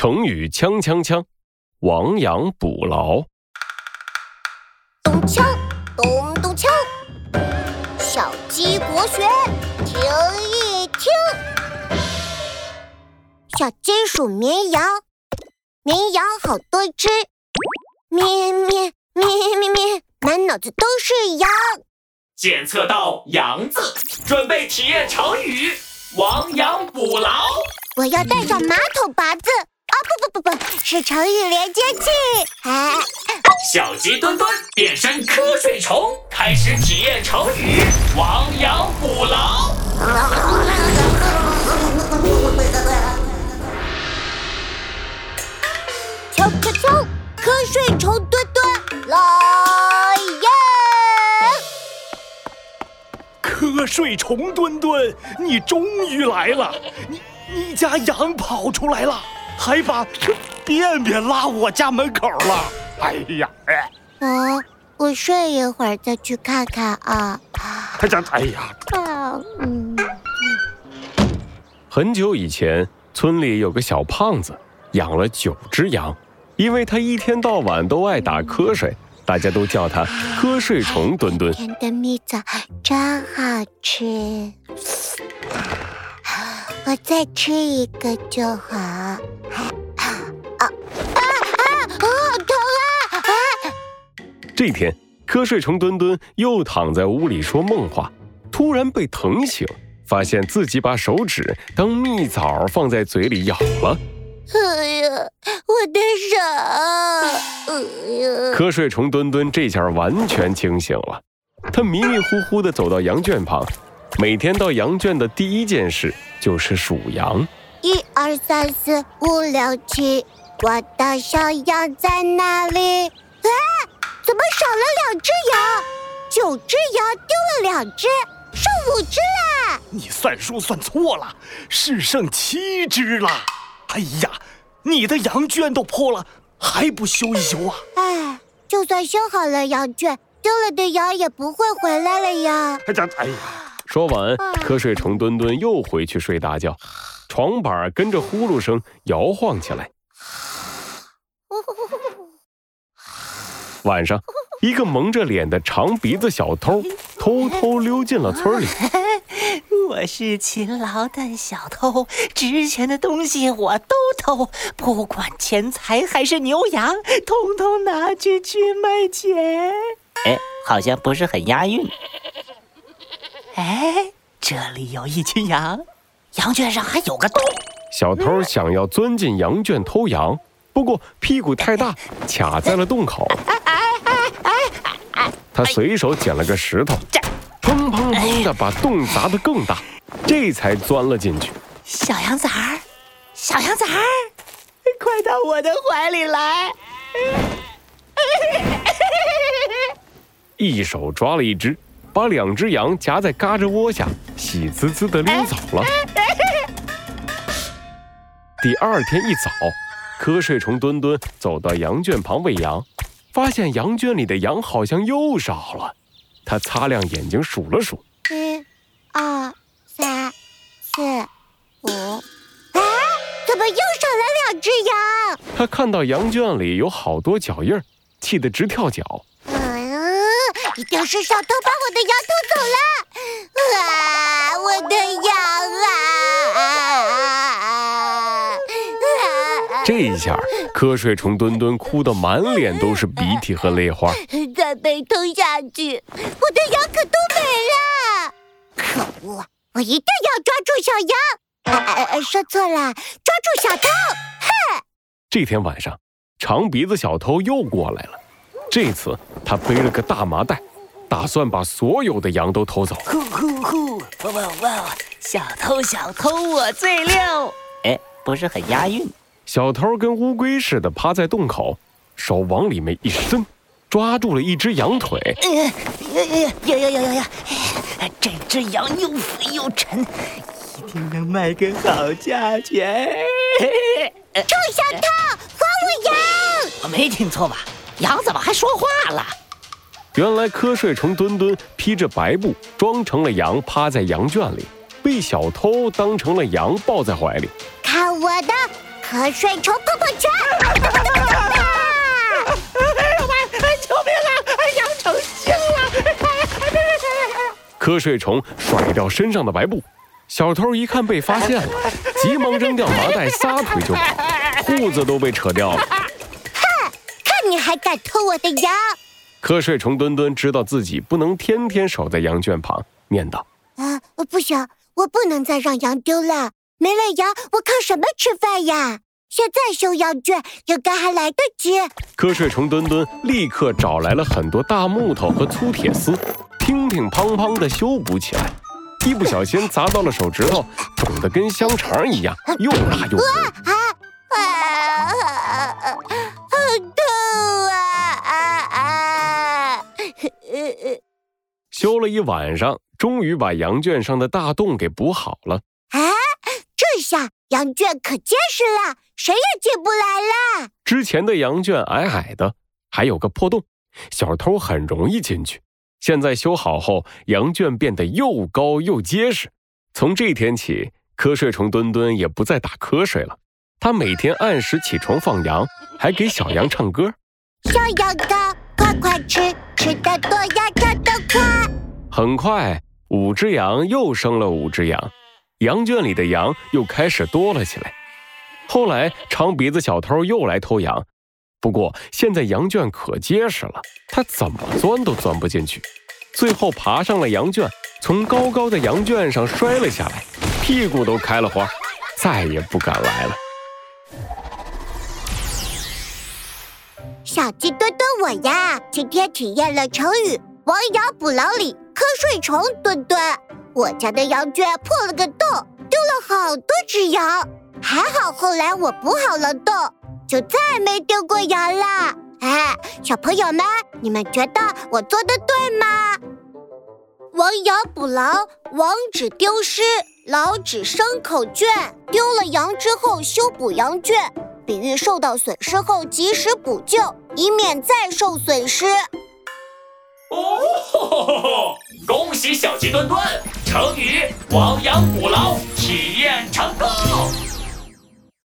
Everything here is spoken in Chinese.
成语锵锵锵，亡羊补牢。咚锵，咚咚锵，小鸡国学听一听。小鸡数绵羊，绵羊好多只，咩咩咩咩咩，满脑子都是羊。检测到“羊”字，准备体验成语“亡羊补牢”。我要带上马桶拔子啊！不不，是成语连接器。哎，小鸡墩墩变身瞌睡虫，开始体验成语“亡羊补牢”。敲敲敲，瞌睡虫墩墩来呀！瞌睡虫墩墩，你终于来了！你你家羊跑出来了，还把便便拉我家门口了！哎呀，哎，哦，我睡一会儿再去看看啊。他家，哎呀，啊，嗯，很久以前，村里有个小胖子，养了九只羊，因为他一天到晚都爱打瞌睡，大家都叫他瞌睡虫墩墩。甜的蜜枣真好吃，我再吃一个就好。啊啊啊！好疼啊！啊！这天，瞌睡虫墩墩又躺在屋里说梦话，突然被疼醒，发现自己把手指当蜜枣放在嘴里咬了。哎呀，我的手！哎呀，瞌睡虫墩墩这下完全清醒了，他迷迷糊糊地走到羊圈旁，每天到羊圈的第一件事就是数羊。一二三四五六七，我的小羊在哪里？啊，怎么少了两只羊？九只羊丢了两只，剩五只啦！你算数算错了，是剩七只了。哎呀，你的羊圈都破了，还不修一修啊？哎，就算修好了羊圈，丢了的羊也不会回来了呀。他家，哎呀，说完，瞌睡虫墩墩又回去睡大觉，床板跟着呼噜声摇晃起来。晚上，一个蒙着脸的长鼻子小偷 偷偷溜进了村里。我是勤劳的小偷，值钱的东西我都偷，不管钱财还是牛羊，统统拿去去卖钱。哎，好像不是很押韵。哎，这里有一群羊，羊圈上还有个洞。小偷想要钻进羊圈偷羊，不过屁股太大，卡在了洞口。他随手捡了个石头，砰砰砰的把洞砸得更大，这才钻了进去。小羊崽儿，小羊崽儿，快到我的怀里来！一手抓了一只，把两只羊夹在嘎吱窝下，喜滋滋的溜走了。第二天一早，瞌睡虫墩墩走到羊圈旁喂羊，发现羊圈里的羊好像又少了。他擦亮眼睛数了数，一、二、三、四、五，啊，怎么又少了两只羊？他看到羊圈里有好多脚印儿，气得直跳脚。嗯，一定是小偷把我的羊偷走了！啊，我的羊啊！啊这下，瞌睡虫墩墩哭得满脸都是鼻涕和泪花。再被偷下去，我的羊可都没了！可恶，我一定要抓住小羊！啊啊啊！说错了，抓住小偷！哼！这天晚上，长鼻子小偷又过来了。这次他背了个大麻袋，打算把所有的羊都偷走。呼呼呼！哇哇哇！小偷小偷，我最溜！哎，不是很押韵。小偷跟乌龟似的趴在洞口，手往里面一伸，抓住了一只羊腿。哎呀呀呀呀呀呀呀！哎这只羊又肥又沉，一定能卖个好价钱。臭小偷，还我羊！我没听错吧？羊怎么还说话了？原来瞌睡虫墩墩披着白布，装成了羊，趴在羊圈里，被小偷当成了羊抱在怀里。看我的瞌睡虫泡泡拳！救命啊！养成精了！瞌睡虫甩掉身上的白布，小偷一看被发现了，急忙扔掉麻袋，撒腿就跑，裤子都被扯掉了。还敢偷我的羊！瞌睡虫墩墩知道自己不能天天守在羊圈旁，念道啊，不行，我不能再让羊丢了。没了羊，我靠什么吃饭呀？现在修羊圈应该还来得及。瞌睡虫墩墩立刻找来了很多大木头和粗铁丝，乒乒乓乓地修补起来。一不小心砸到了手指头，肿得跟香肠一样，又辣又红。啊啊！好修了一晚上，终于把羊圈上的大洞给补好了。啊，这下羊圈可结实了，谁也进不来了。之前的羊圈矮矮的，还有个破洞，小偷很容易进去。现在修好后，羊圈变得又高又结实。从这天起，瞌睡虫墩墩也不再打瞌睡了。他每天按时起床放羊，还给小羊唱歌。小羊羔，快快吃，吃的多呀。很快，五只羊又生了五只羊，羊圈里的羊又开始多了起来。后来，长鼻子小偷又来偷羊。不过现在羊圈可结实了，他怎么钻都钻不进去，最后爬上了羊圈，从高高的羊圈上摔了下来，屁股都开了花，再也不敢来了。小鸡墩墩我呀，今天体验了成语“亡羊补牢”里瞌睡虫墩墩。我家的羊圈破了个洞，丢了好多只羊，还好后来我补好了洞。就再没丢过羊了。哎，小朋友们，你们觉得我做的对吗？亡羊补牢，亡指丢失，牢指牲口圈。丢了羊之后修补羊圈，比喻受到损失后及时补救，以免再受损失。哦，恭喜小鸡墩墩，成语亡羊补牢体验成功。